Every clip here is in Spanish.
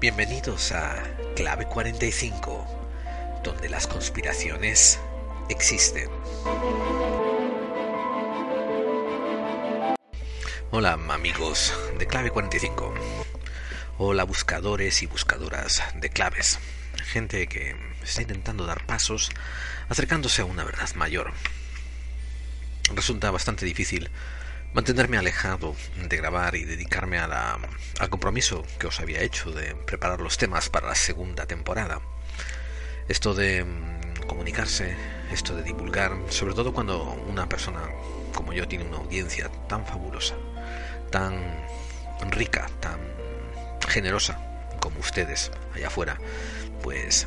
Bienvenidos a Clave 45, donde las conspiraciones existen. Hola amigos de Clave 45. Hola buscadores y buscadoras de claves. Gente que está intentando dar pasos acercándose a una verdad mayor resulta bastante difícil mantenerme alejado de grabar y dedicarme a la, al compromiso que os había hecho de preparar los temas para la segunda temporada. Esto de mm, comunicarse, esto de divulgar, sobre todo cuando una persona como yo tiene una audiencia tan fabulosa, tan rica, tan generosa como ustedes allá afuera, pues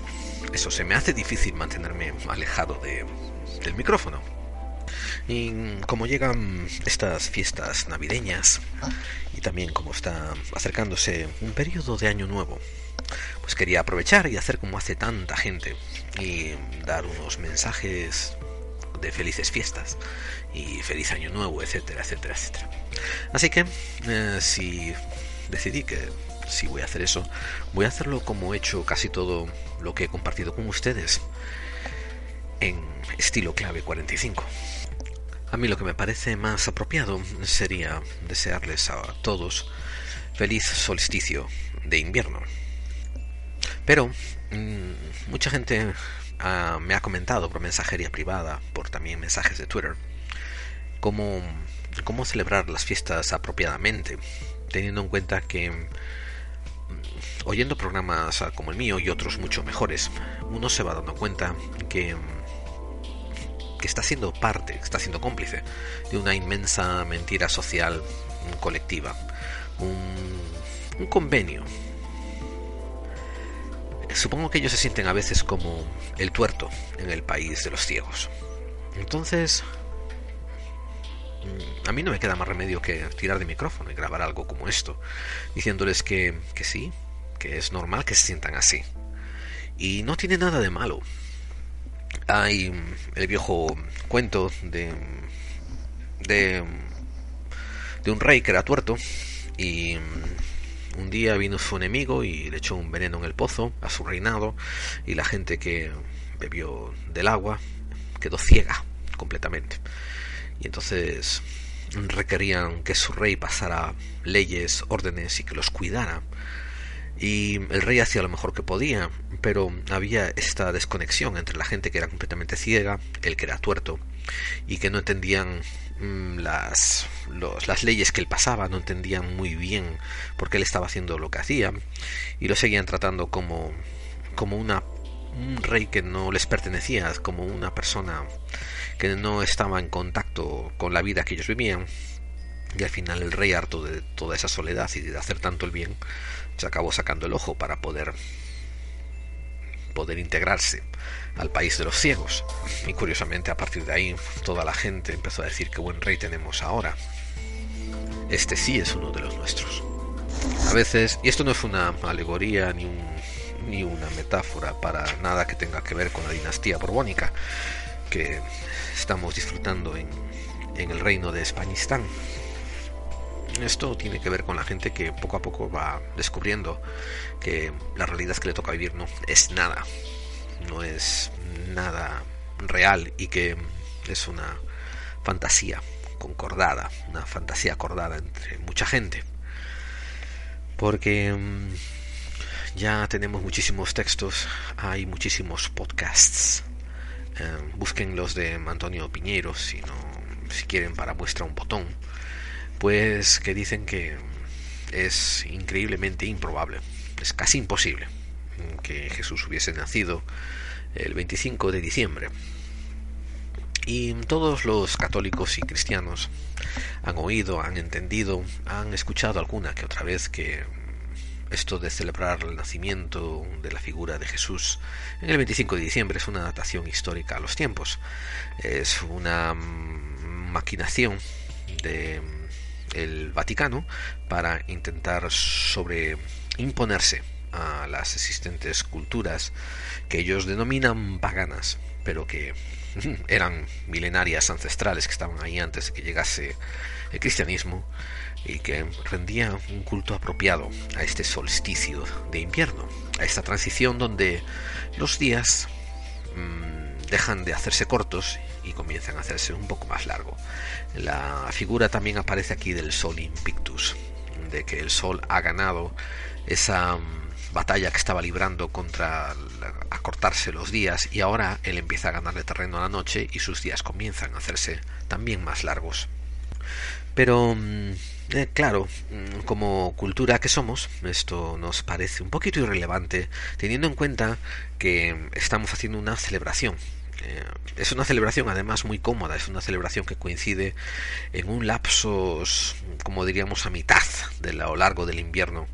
eso se me hace difícil mantenerme alejado de, del micrófono. Y como llegan estas fiestas navideñas y también como está acercándose un periodo de año nuevo, pues quería aprovechar y hacer como hace tanta gente y dar unos mensajes de felices fiestas y feliz año nuevo, etcétera, etcétera, etcétera. Así que eh, si decidí que si voy a hacer eso, voy a hacerlo como he hecho casi todo lo que he compartido con ustedes en estilo clave 45. A mí lo que me parece más apropiado sería desearles a todos feliz solsticio de invierno. Pero mm, mucha gente ah, me ha comentado por mensajería privada, por también mensajes de Twitter, cómo, cómo celebrar las fiestas apropiadamente, teniendo en cuenta que mm, oyendo programas como el mío y otros mucho mejores, uno se va dando cuenta que que está siendo parte, está siendo cómplice de una inmensa mentira social colectiva, un, convenio. Supongo que ellos se sienten a veces como el tuerto en el país de los ciegos. Entonces, mm, a mí no me queda más remedio que tirar de micrófono y grabar algo como esto, diciéndoles que, que sí, que es normal que se sientan así. Y no tiene nada de malo hay el viejo cuento de, de, de un rey que era tuerto y un día vino su enemigo y le echó un veneno en el pozo a su reinado y la gente que bebió del agua quedó ciega completamente. Y entonces requerían que su rey pasara leyes, órdenes y que los cuidara y el rey hacía lo mejor que podía, pero había esta desconexión entre la gente que era completamente ciega, el que era tuerto, y que no entendían mm, las, las leyes que él pasaba, no entendían muy bien por qué él estaba haciendo lo que hacía, y lo seguían tratando como, como una, un rey que no les pertenecía, como una persona que no estaba en contacto con la vida que ellos vivían, y al final el rey, harto de toda esa soledad y de hacer tanto el bien, se acabó sacando el ojo para poder poder integrarse al país de los ciegos. Y curiosamente a partir de ahí toda la gente empezó a decir qué buen rey tenemos ahora. Este sí es uno de los nuestros. A veces, y esto no es una alegoría ni, ni una metáfora para nada que tenga que ver con la dinastía borbónica que estamos disfrutando en, en el reino de Españistán, esto tiene que ver con la gente que poco a poco va descubriendo que la realidad que le toca vivir no es nada, no es nada real y que es una fantasía concordada, una fantasía acordada entre mucha gente. Porque mm, ya tenemos muchísimos textos, hay muchísimos podcasts. Eh, busquen los de Antonio Piñero si no si quieren para muestra un botón pues que dicen que es increíblemente improbable, es casi imposible que Jesús hubiese nacido el 25 de diciembre. Y todos los católicos y cristianos han oído, han entendido, han escuchado alguna que otra vez que esto de celebrar el nacimiento de la figura de Jesús en el 25 de diciembre es una datación histórica a los tiempos. Es una maquinación de el Vaticano para intentar sobre imponerse a las existentes culturas que ellos denominan paganas, pero que eran milenarias ancestrales que estaban ahí antes de que llegase el cristianismo y que rendía un culto apropiado a este solsticio de invierno, a esta transición donde los días mmm, dejan de hacerse cortos y comienzan a hacerse un poco más largo. La figura también aparece aquí del Sol Invictus, de que el Sol ha ganado esa batalla que estaba librando contra acortarse los días y ahora él empieza a ganarle terreno a la noche y sus días comienzan a hacerse también más largos. Pero mm, eh, claro, mm, como cultura que somos, esto nos parece un poquito irrelevante teniendo en cuenta que estamos haciendo una celebración. Eh, es una celebración además muy cómoda, es una celebración que coincide en un lapso, como diríamos, a mitad de lo largo del invierno.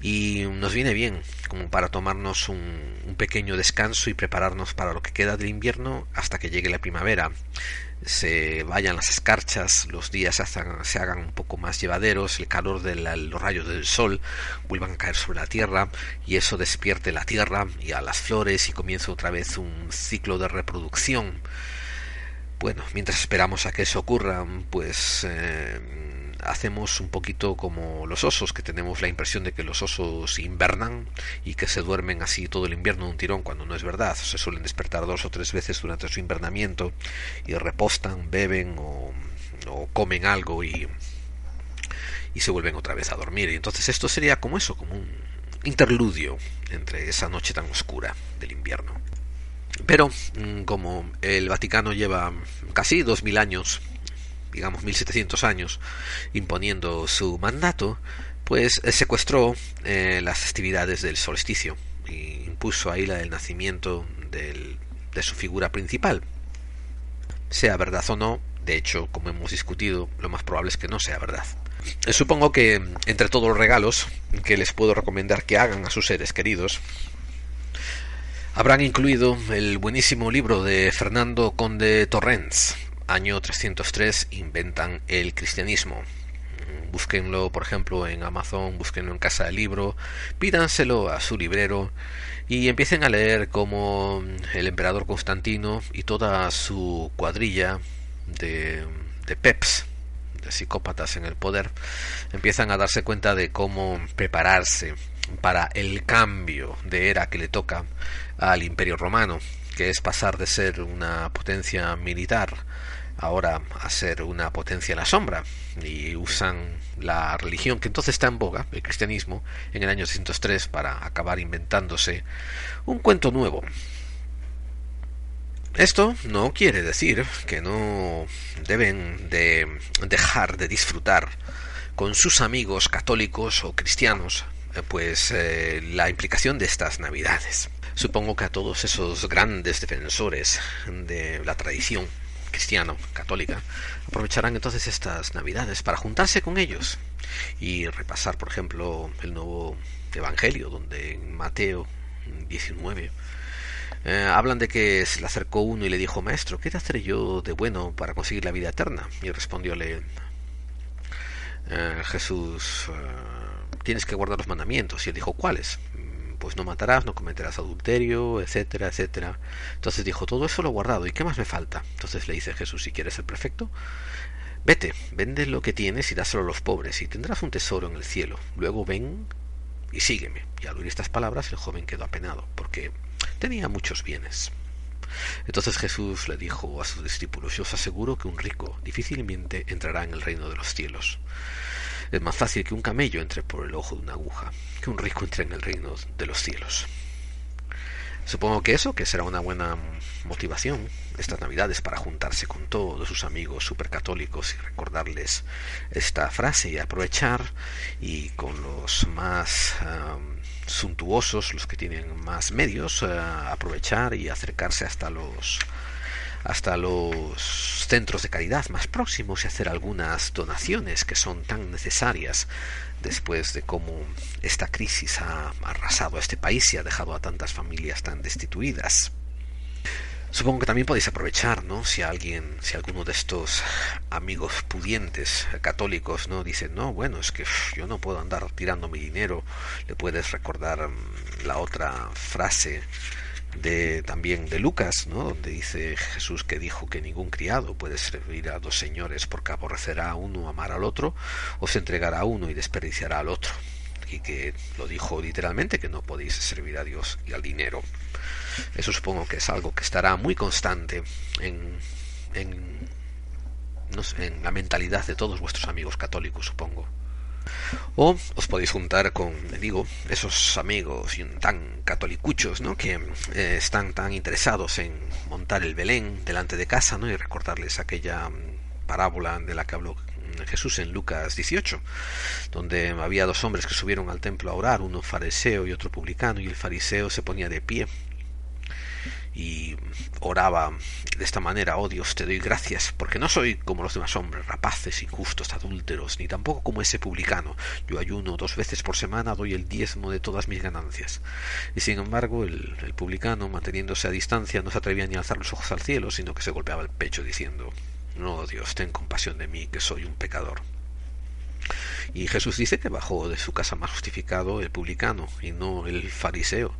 Y nos viene bien como para tomarnos un, pequeño descanso y prepararnos para lo que queda del invierno hasta que llegue la primavera se vayan las escarchas, los días se hagan, se hagan un poco más llevaderos, el calor de los rayos del sol vuelvan a caer sobre la tierra y eso despierte la tierra y a las flores y comienza otra vez un ciclo de reproducción. Bueno, mientras esperamos a que eso ocurra, pues eh, hacemos un poquito como los osos, que tenemos la impresión de que los osos invernan y que se duermen así todo el invierno de un tirón, cuando no es verdad. Se suelen despertar dos o tres veces durante su invernamiento y repostan, beben o, comen algo y, y se vuelven otra vez a dormir. Y entonces esto sería como eso, como un interludio entre esa noche tan oscura del invierno. Pero mm, como el Vaticano lleva casi dos mil años digamos 1700 años, imponiendo su mandato, pues eh, secuestró eh, las festividades del solsticio e impuso ahí la del nacimiento del, de su figura principal. Sea verdad o no, de hecho, como hemos discutido, lo más probable es que no sea verdad. Eh, supongo que entre todos los regalos que les puedo recomendar que hagan a sus seres queridos, habrán incluido el buenísimo libro de Fernando Conde Torrens, año 303 inventan el cristianismo. Búsquenlo, por ejemplo, en Amazon, búsquenlo en Casa del Libro, pídanselo a su librero y empiecen a leer cómo el emperador Constantino y toda su cuadrilla de, de peps, de psicópatas en el poder, empiezan a darse cuenta de cómo prepararse para el cambio de era que le toca al imperio romano, que es pasar de ser una potencia militar ahora a ser una potencia en la sombra y usan la religión que entonces está en boga, el cristianismo, en el año 603 para acabar inventándose un cuento nuevo. Esto no quiere decir que no deben de dejar de disfrutar con sus amigos católicos o cristianos eh, pues eh, la implicación de estas navidades. Supongo que a todos esos grandes defensores de la tradición cristiano, católica, aprovecharán entonces estas navidades para juntarse con ellos y repasar, por ejemplo, el nuevo Evangelio, donde en Mateo 19 eh, hablan de que se le acercó uno y le dijo, Maestro, ¿qué te hacer yo de bueno para conseguir la vida eterna? Y respondióle eh, Jesús, eh, tienes que guardar los mandamientos. Y él dijo, ¿cuáles? Pues no matarás, no cometerás adulterio, etcétera, etcétera. Entonces dijo, todo eso lo he guardado, ¿y qué más me falta? Entonces le dice Jesús, si quieres ser perfecto, vete, vende lo que tienes y dáselo a los pobres, y tendrás un tesoro en el cielo. Luego ven y sígueme. Y al oír estas palabras el joven quedó apenado, porque tenía muchos bienes. Entonces Jesús le dijo a sus discípulos, yo os aseguro que un rico difícilmente entrará en el reino de los cielos. Es más fácil que un camello entre por el ojo de una aguja, que un rico entre en el reino de los cielos. Supongo que eso, que será una buena motivación estas navidades para juntarse con todos sus amigos supercatólicos y recordarles esta frase y aprovechar y con los más suntuosos, los que tienen más medios, aprovechar y acercarse hasta los hasta los centros de caridad más próximos y hacer algunas donaciones que son tan necesarias después de cómo esta crisis ha arrasado a este país y ha dejado a tantas familias tan destituidas. Supongo que también podéis aprovechar, ¿no? Si alguien, si alguno de estos amigos pudientes católicos, ¿no? Dice, no, bueno, es que yo no puedo andar tirando mi dinero, le puedes recordar mm, la otra frase de también de Lucas, ¿no? donde dice Jesús que dijo que ningún criado puede servir a dos señores porque aborrecerá a uno, amar al otro, o se entregará a uno y desperdiciará al otro. Y que lo dijo literalmente que no podéis servir a Dios y al dinero. Eso supongo que es algo que estará muy constante en, en, en la mentalidad de todos vuestros amigos católicos, supongo. O os podéis juntar con, digo, esos amigos tan catolicuchos, ¿no? Que eh, están tan interesados en montar el Belén delante de casa, ¿no? Y recordarles aquella mm, parábola de la que habló Jesús en Lucas 18, donde había dos hombres que subieron al templo a orar, uno fariseo y otro publicano, y el fariseo se ponía de pie y oraba de esta manera, oh Dios, te doy gracias, porque no soy como los demás hombres, rapaces, injustos, adúlteros, ni tampoco como ese publicano. Yo ayuno dos veces por semana, doy el diezmo de todas mis ganancias. Y sin embargo, el, el publicano, manteniéndose a distancia, no se atrevía ni a alzar los ojos al cielo, sino que se golpeaba el pecho diciendo, no, Dios, ten compasión de mí, que soy un pecador. Y Jesús dice que bajó de su casa más justificado el publicano y no el fariseo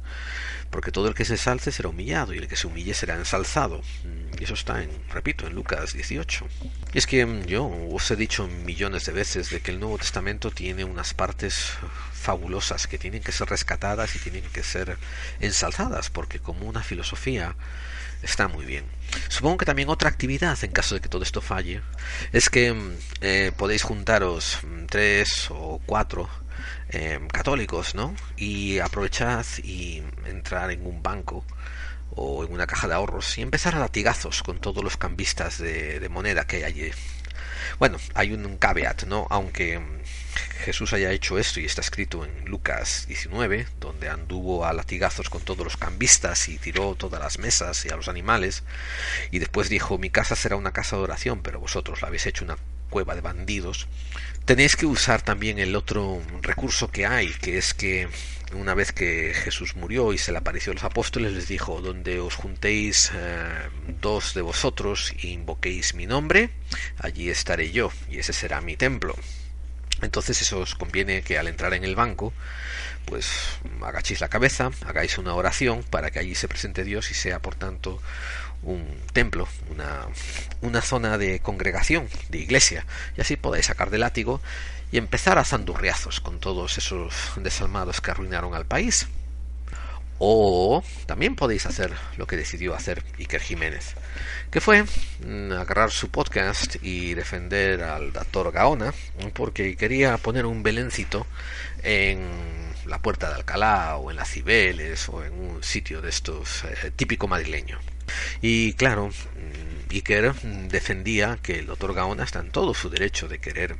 porque todo el que se ensalce será humillado y el que se humille será ensalzado. Mm, y eso está en, repito, en Lucas 18. Y es que mm, yo os he dicho millones de veces de que el Nuevo Testamento tiene unas partes fabulosas que tienen que ser rescatadas y tienen que ser ensalzadas, porque como una filosofía está muy bien. Supongo que también otra actividad, en caso de que todo esto falle, es que mm, eh, podéis juntaros tres o cuatro Em, católicos, ¿no? Y aprovechad y entrar en un banco o en una caja de ahorros y empezar a latigazos con todos los cambistas de, moneda que hay allí. Bueno, hay un, caveat, ¿no? Aunque Jesús haya hecho esto y está escrito en Lucas 19, donde anduvo a latigazos con todos los cambistas y tiró todas las mesas y a los animales, y después dijo, mi casa será una casa de oración, pero vosotros la habéis hecho una cueva de bandidos, tenéis que usar también el otro recurso que hay, que es que una vez que Jesús murió y se le apareció a los apóstoles, les dijo, donde os juntéis eh, dos de vosotros e invoquéis mi nombre, allí estaré yo, y ese será mi templo. Entonces eso os conviene que al entrar en el banco, pues agachéis la cabeza, hagáis una oración para que allí se presente Dios y sea por tanto un templo, una, una zona de congregación, de iglesia, y así podáis sacar de látigo y empezar a zandurriazos con todos esos desalmados que arruinaron al país. O también podéis hacer lo que decidió hacer Iker Jiménez, que fue mm, agarrar su podcast y defender al doctor Gaona, porque quería poner un belencito en la puerta de Alcalá o en las Cibeles o en un sitio de estos eh, típico madrileño. Y claro, mm, Iker defendía que el doctor Gaona está en todo su derecho de querer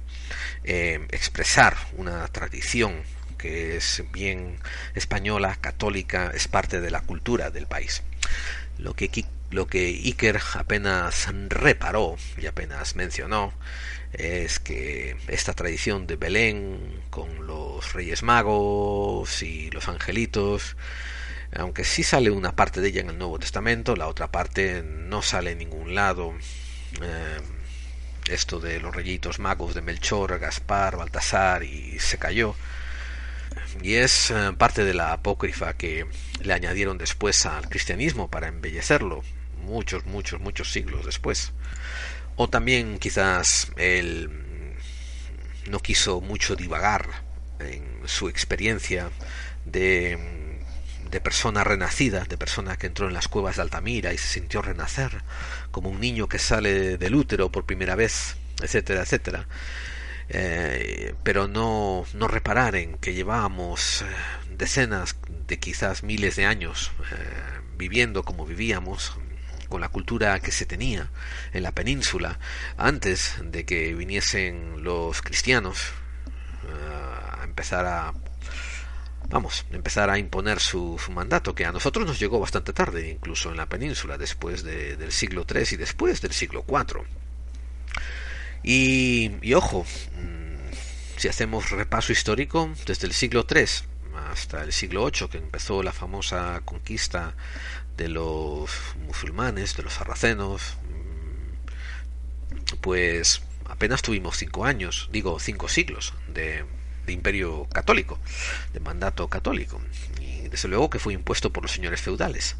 eh, expresar una tradición que es bien española, católica, es parte de la cultura del país. Lo que, lo que Iker apenas reparó y apenas mencionó es que esta tradición de Belén con los Reyes Magos y los angelitos aunque sí sale una parte de ella en el Nuevo Testamento, la otra parte no sale en ningún lado. Eh, esto de los reyitos magos de Melchor, Gaspar, Baltasar y se cayó. Y es eh, parte de la apócrifa que le añadieron después al cristianismo para embellecerlo, muchos, muchos, muchos siglos después. O también quizás él no quiso mucho divagar en su experiencia de de persona renacida, de persona que entró en las cuevas de Altamira y se sintió renacer, como un niño que sale del útero por primera vez, etcétera, etcétera. Eh, pero no, no reparar en que llevábamos eh, decenas de quizás miles de años eh, viviendo como vivíamos, con la cultura que se tenía en la península antes de que viniesen los cristianos a empezar a vamos, empezar a imponer su, mandato, que a nosotros nos llegó bastante tarde, incluso en la península, después del siglo III y después del siglo IV. Y, ojo, mm, si hacemos repaso histórico, desde el siglo III hasta el siglo VIII, que empezó la famosa conquista de los musulmanes, de los sarracenos, mm, pues apenas tuvimos cinco años, digo cinco siglos de, de imperio católico, de mandato católico, y desde luego que fue impuesto por los señores feudales.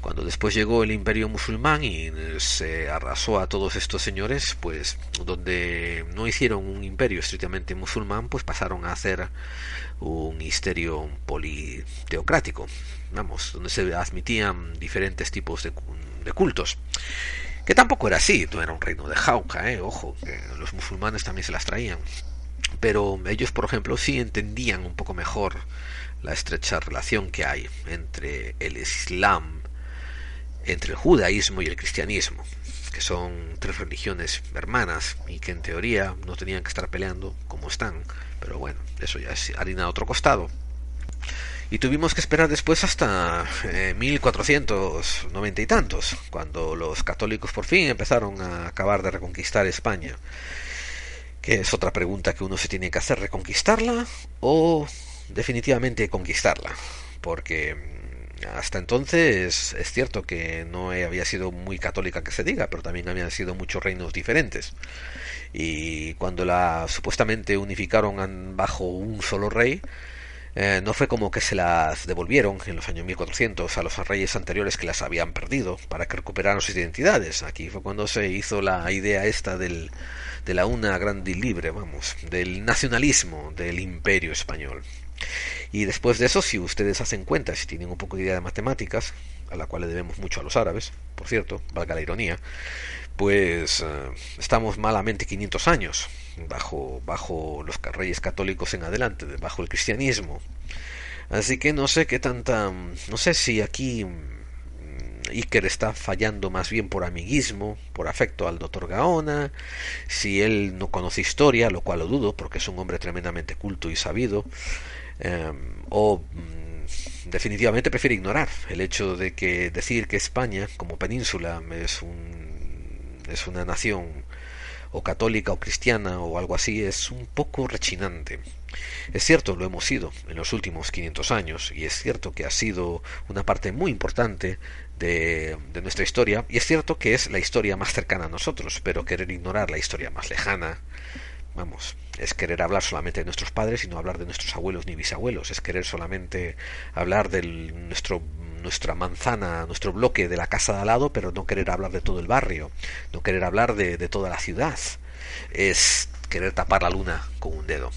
Cuando después llegó el imperio musulmán y se arrasó a todos estos señores, pues donde no hicieron un imperio estrictamente musulmán, pues pasaron a hacer un misterio politeocrático, vamos, donde se admitían diferentes tipos de, cultos. Que tampoco era así, no era un reino de jauja, ¿eh? ojo, que los musulmanes también se las traían pero ellos, por ejemplo, sí entendían un poco mejor la estrecha relación que hay entre el Islam, entre el judaísmo y el cristianismo, que son tres religiones hermanas y que en teoría no tenían que estar peleando como están, pero bueno, eso ya es harina de otro costado. Y tuvimos que esperar después hasta eh, 1490 y tantos, cuando los católicos por fin empezaron a acabar de reconquistar España es otra pregunta que uno se tiene que hacer, reconquistarla o definitivamente conquistarla, porque mm, hasta entonces es cierto que no había sido muy católica que se diga, pero también habían sido muchos reinos diferentes. Y cuando la supuestamente unificaron bajo un solo rey, eh, no fue como que se las devolvieron en los años 1400 a los reyes anteriores que las habían perdido para que recuperaran sus identidades. Aquí fue cuando se hizo la idea esta del de la una grande y libre, vamos, del nacionalismo del imperio español. Y después de eso, si ustedes hacen cuenta, si tienen un poco de idea de matemáticas, a la cual le debemos mucho a los árabes, por cierto, valga la ironía, pues eh, estamos malamente 500 años bajo, bajo los reyes católicos en adelante, bajo el cristianismo. Así que no sé qué tanta, no sé si aquí Iker está fallando más bien por amiguismo, por afecto al doctor Gaona, si él no conoce historia, lo cual lo dudo, porque es un hombre tremendamente culto y sabido, em, o mm, definitivamente prefiere ignorar el hecho de que decir que España, como península, es, un, es una nación o católica o cristiana o algo así es un poco rechinante. Es cierto, lo hemos sido en los últimos 500 años y es cierto que ha sido una parte muy importante de, nuestra historia, y es cierto que es la historia más cercana a nosotros, pero querer ignorar la historia más lejana, vamos, es querer hablar solamente de nuestros padres y no hablar de nuestros abuelos ni bisabuelos, es querer solamente hablar de nuestro nuestra manzana, nuestro bloque de la casa de al lado, pero no querer hablar de todo el barrio, no querer hablar de, de toda la ciudad, es querer tapar la luna con un dedo.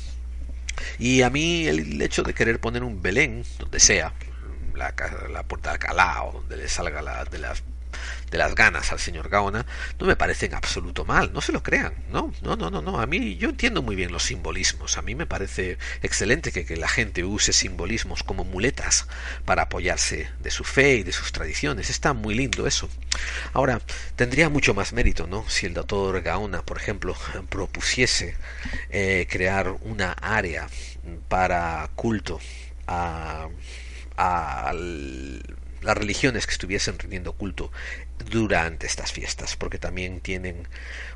Y a mí el hecho de querer poner un Belén, donde sea, la, la puerta de Alcalá o donde le salga la, de las de las ganas al señor Gaona, no me parece absoluto mal, no se lo crean, no, no, no, no, no, a mí yo entiendo muy bien los simbolismos, a mí me parece excelente que, que la gente use simbolismos como muletas para apoyarse de su fe y de sus tradiciones, está muy lindo eso. Ahora, tendría mucho más mérito, ¿no? Si el doctor Gaona, por ejemplo, propusiese eh, crear una área para culto a a las religiones que estuviesen rindiendo culto durante estas fiestas, porque también tienen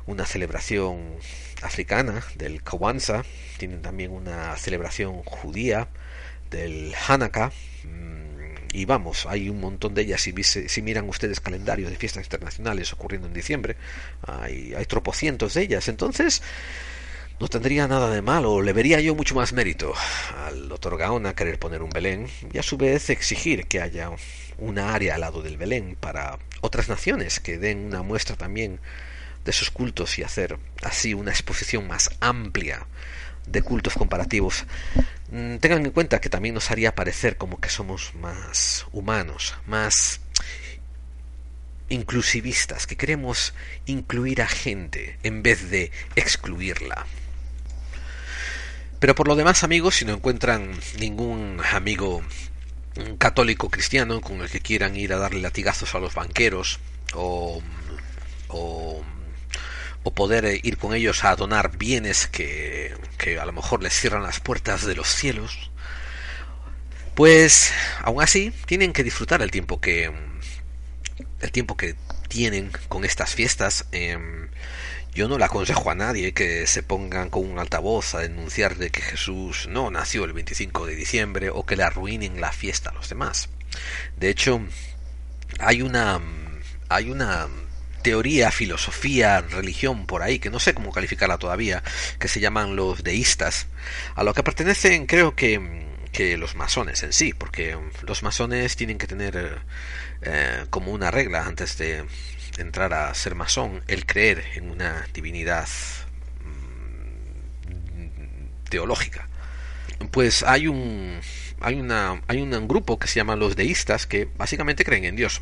una celebración africana del Kawanza, tienen también una celebración judía del Hanukkah, mm, y vamos, hay un montón de ellas. Si, si miran ustedes calendarios de fiestas internacionales ocurriendo en diciembre, hay, hay tropocientos de ellas. Entonces, no tendría nada de malo, le vería yo mucho más mérito al doctor Gaona querer poner un Belén y a su vez exigir que haya una área al lado del Belén para otras naciones que den una muestra también de sus cultos y hacer así una exposición más amplia de cultos comparativos. Mm, tengan en cuenta que también nos haría parecer como que somos más humanos, más inclusivistas, que queremos incluir a gente en vez de excluirla. Pero por lo demás, amigos, si no encuentran ningún amigo católico cristiano con el que quieran ir a darle latigazos a los banqueros o, o, poder ir con ellos a donar bienes que, que a lo mejor les cierran las puertas de los cielos, Pues aún así tienen que disfrutar el tiempo que el tiempo que tienen con estas fiestas. Em, yo no le aconsejo a nadie que se pongan con un altavoz a denunciar de que Jesús no nació el 25 de diciembre o que le arruinen la fiesta a los demás. De hecho, hay una hay una teoría, filosofía, religión por ahí, que no sé cómo calificarla todavía, que se llaman los deístas, a lo que pertenecen creo que, que los masones en sí, porque los masones tienen que tener eh, como una regla antes de entrar a ser masón el creer en una divinidad mm, teológica. Pues hay un hay una hay un grupo que se llama los deístas que básicamente creen en Dios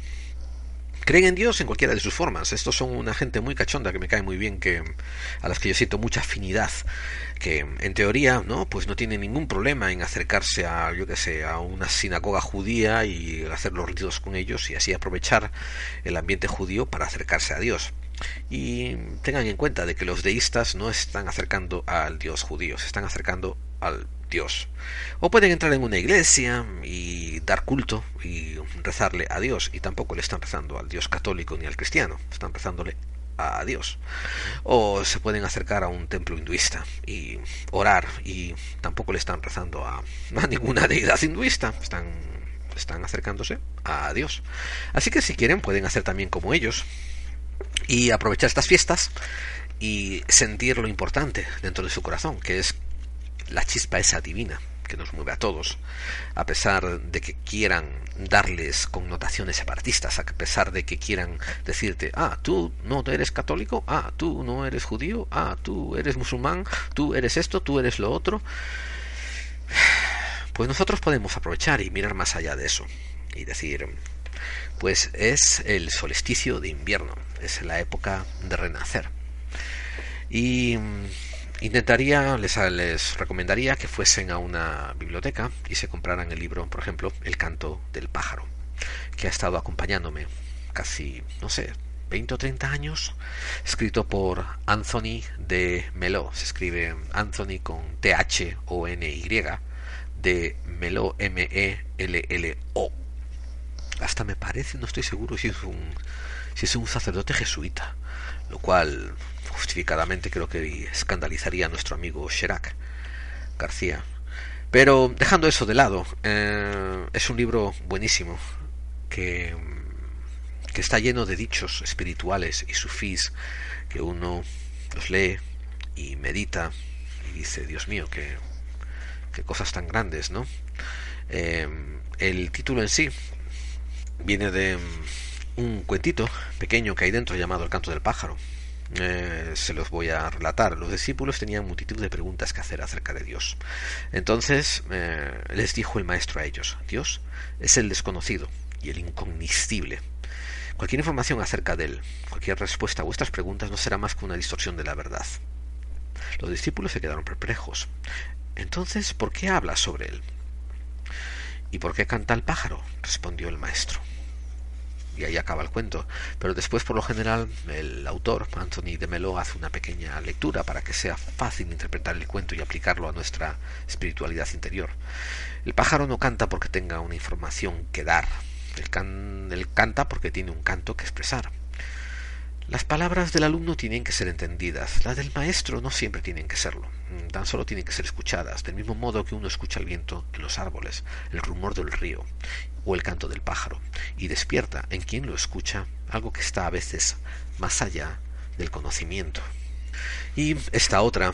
creen en Dios en cualquiera de sus formas. Estos son una gente muy cachonda que me cae muy bien, que a las que yo siento mucha afinidad, que en teoría, ¿no? Pues no tienen ningún problema en acercarse a, yo que sé, a una sinagoga judía y hacer los ritos con ellos y así aprovechar el ambiente judío para acercarse a Dios. Y tengan en cuenta de que los deístas no están acercando al Dios judío, se están acercando al Dios. O pueden entrar en una iglesia y dar culto y rezarle a Dios y tampoco le están rezando al Dios católico ni al cristiano, están rezándole a Dios. O se pueden acercar a un templo hinduista y orar y tampoco le están rezando a, ninguna deidad hinduista, están, están acercándose a Dios. Así que si quieren pueden hacer también como ellos y aprovechar estas fiestas y sentir lo importante dentro de su corazón, que es la chispa esa divina que nos mueve a todos, a pesar de que quieran darles connotaciones separatistas, a pesar de que quieran decirte, ah, tú no eres católico, ah, tú no eres judío, ah, tú eres musulmán, tú eres esto, tú eres lo otro, pues nosotros podemos aprovechar y mirar más allá de eso y decir, pues es el solsticio de invierno, es la época de renacer. Y Intentaría, les, les recomendaría que fuesen a una biblioteca y se compraran el libro, por ejemplo, El canto del pájaro, que ha estado acompañándome casi, no sé, 20 o 30 años, escrito por Anthony de Melo. Se escribe Anthony con T-H-O-N-Y, de Melo M-E-L-L-O. Hasta me parece, no estoy seguro si es un, si es un sacerdote jesuita, lo cual justificadamente creo que escandalizaría a nuestro amigo Chirac García. Pero dejando eso de lado, eh, es un libro buenísimo que, que está lleno de dichos espirituales y sufís que uno los lee y medita y dice, Dios mío, qué, qué cosas tan grandes, ¿no? Eh, el título en sí viene de un cuentito pequeño que hay dentro llamado El canto del pájaro, eh, se los voy a relatar. Los discípulos tenían multitud de preguntas que hacer acerca de Dios. Entonces eh, les dijo el maestro a ellos, Dios es el desconocido y el incognoscible. Cualquier información acerca de él, cualquier respuesta a vuestras preguntas no será más que una distorsión de la verdad. Los discípulos se quedaron perplejos. Entonces, ¿por qué habla sobre él? ¿Y por qué canta el pájaro? respondió el maestro y ahí acaba el cuento. Pero después, por lo general, el autor, Anthony de Melo, hace una pequeña lectura para que sea fácil interpretar el cuento y aplicarlo a nuestra espiritualidad interior. El pájaro no canta porque tenga una información que dar, él canta porque tiene un canto que expresar. Las palabras del alumno tienen que ser entendidas, las del maestro no siempre tienen que serlo, mm, tan solo tienen que ser escuchadas, del mismo modo que uno escucha el viento en los árboles, el rumor del río o el canto del pájaro, y despierta en quien lo escucha algo que está a veces más allá del conocimiento. Y esta otra,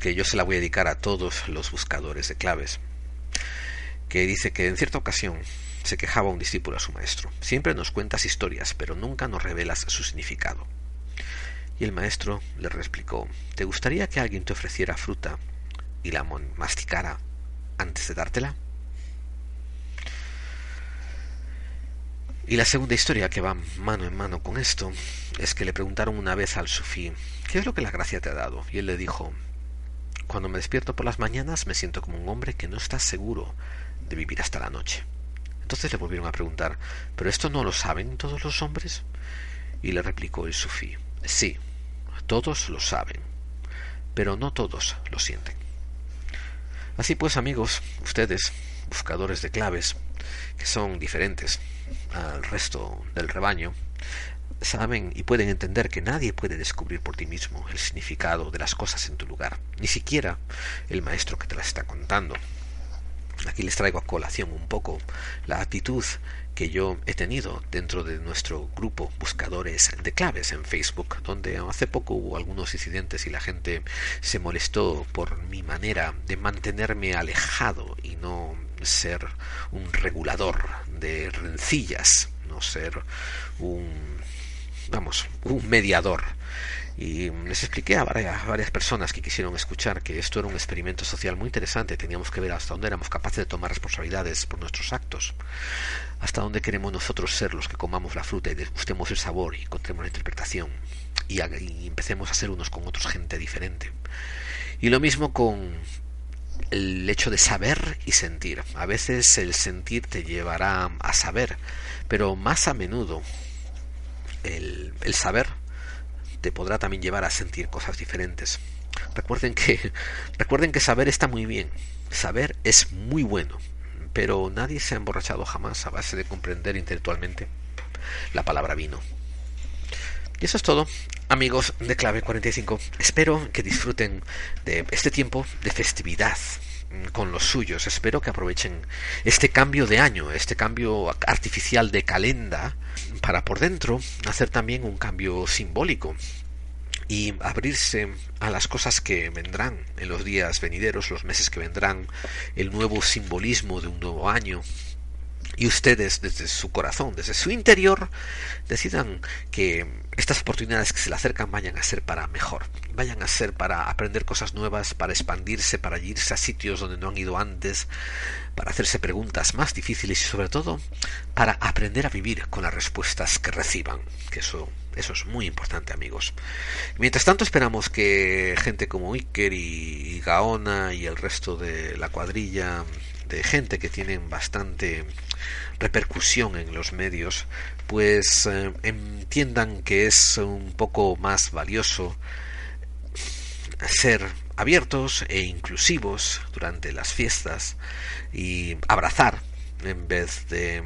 que yo se la voy a dedicar a todos los buscadores de claves, que dice que en cierta ocasión se quejaba un discípulo a su maestro. Siempre nos cuentas historias, pero nunca nos revelas su significado. Y el maestro le replicó, ¿te gustaría que alguien te ofreciera fruta y la masticara antes de dártela? Y la segunda historia que va mano en mano con esto es que le preguntaron una vez al sufí, ¿qué es lo que la gracia te ha dado? Y él le dijo, cuando me despierto por las mañanas me siento como un hombre que no está seguro de vivir hasta la noche. Entonces le volvieron a preguntar, ¿pero esto no lo saben todos los hombres? Y le replicó el sufí, sí, todos lo saben, pero no todos lo sienten. Así pues, amigos, ustedes buscadores de claves, que son diferentes al resto del rebaño, saben y pueden entender que nadie puede descubrir por ti mismo el significado de las cosas en tu lugar, ni siquiera el maestro que te las está contando. Aquí les traigo a colación un poco la actitud que yo he tenido dentro de nuestro grupo buscadores de claves en Facebook, donde hace poco hubo algunos incidentes y la gente se molestó por mi manera de mantenerme alejado y no ser un regulador de rencillas, no ser un vamos, un mediador. Y les expliqué a varias, personas que quisieron escuchar que esto era un experimento social muy interesante. Teníamos que ver hasta dónde éramos capaces de tomar responsabilidades por nuestros actos. Hasta dónde queremos nosotros ser los que comamos la fruta y degustemos el sabor y encontremos la interpretación. Y, empecemos a ser unos con otros gente diferente. Y lo mismo con el hecho de saber y sentir. A veces el sentir te llevará a saber, pero más a menudo el saber te podrá también llevar a sentir cosas diferentes. Recuerden que, recuerden que saber está muy bien, saber es muy bueno, pero nadie se ha emborrachado jamás a base de comprender intelectualmente la palabra vino. Y eso es todo, amigos de Clave 45. Espero que disfruten de este tiempo de festividad con los suyos. Espero que aprovechen este cambio de año, este cambio artificial de calenda, para por dentro hacer también un cambio simbólico y abrirse a las cosas que vendrán en los días venideros, los meses que vendrán, el nuevo simbolismo de un nuevo año, y ustedes desde su corazón, desde su interior, decidan que estas oportunidades que se le acercan vayan a ser para mejor, vayan a ser para aprender cosas nuevas, para expandirse, para irse a sitios donde no han ido antes, para hacerse preguntas más difíciles y sobre todo para aprender a vivir con las respuestas que reciban, que eso eso es muy importante, amigos. Mientras tanto, esperamos que gente como Iker y Gaona y el resto de la cuadrilla de gente que tienen bastante repercusión en los medios, pues eh, entiendan que es un poco más valioso ser abiertos e inclusivos durante las fiestas y abrazar en vez de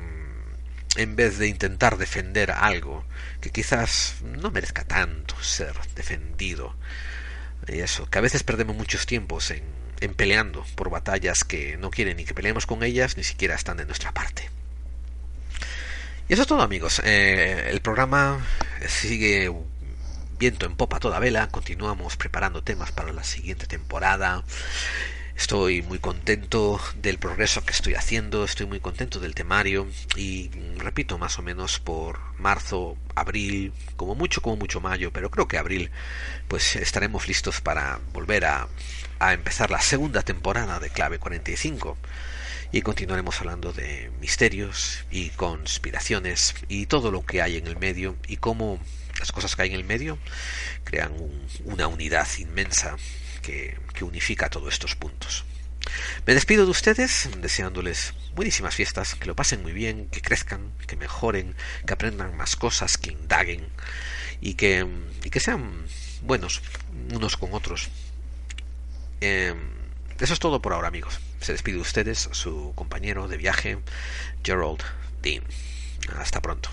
en vez de intentar defender algo que quizás no merezca tanto ser defendido. Y eso, que a veces perdemos muchos tiempos en, en peleando por batallas que no quieren ni que peleemos con ellas, ni siquiera están de nuestra parte. Y eso es todo amigos. Eh, el programa sigue viento en popa toda vela. Continuamos preparando temas para la siguiente temporada. Estoy muy contento del progreso que estoy haciendo, estoy muy contento del temario y repito, más o menos por marzo, abril, como mucho, como mucho mayo, pero creo que abril, pues estaremos listos para volver a, a empezar la segunda temporada de Clave 45 y continuaremos hablando de misterios y conspiraciones y todo lo que hay en el medio y cómo las cosas que hay en el medio crean una unidad inmensa que, unifica todos estos puntos. Me despido de ustedes deseándoles buenísimas fiestas, que lo pasen muy bien, que crezcan, que mejoren, que aprendan más cosas, que indaguen y que, sean buenos unos con otros. Eh, eso es todo por ahora, amigos. Se despide de ustedes su compañero de viaje, Gerald Dean. Hasta pronto.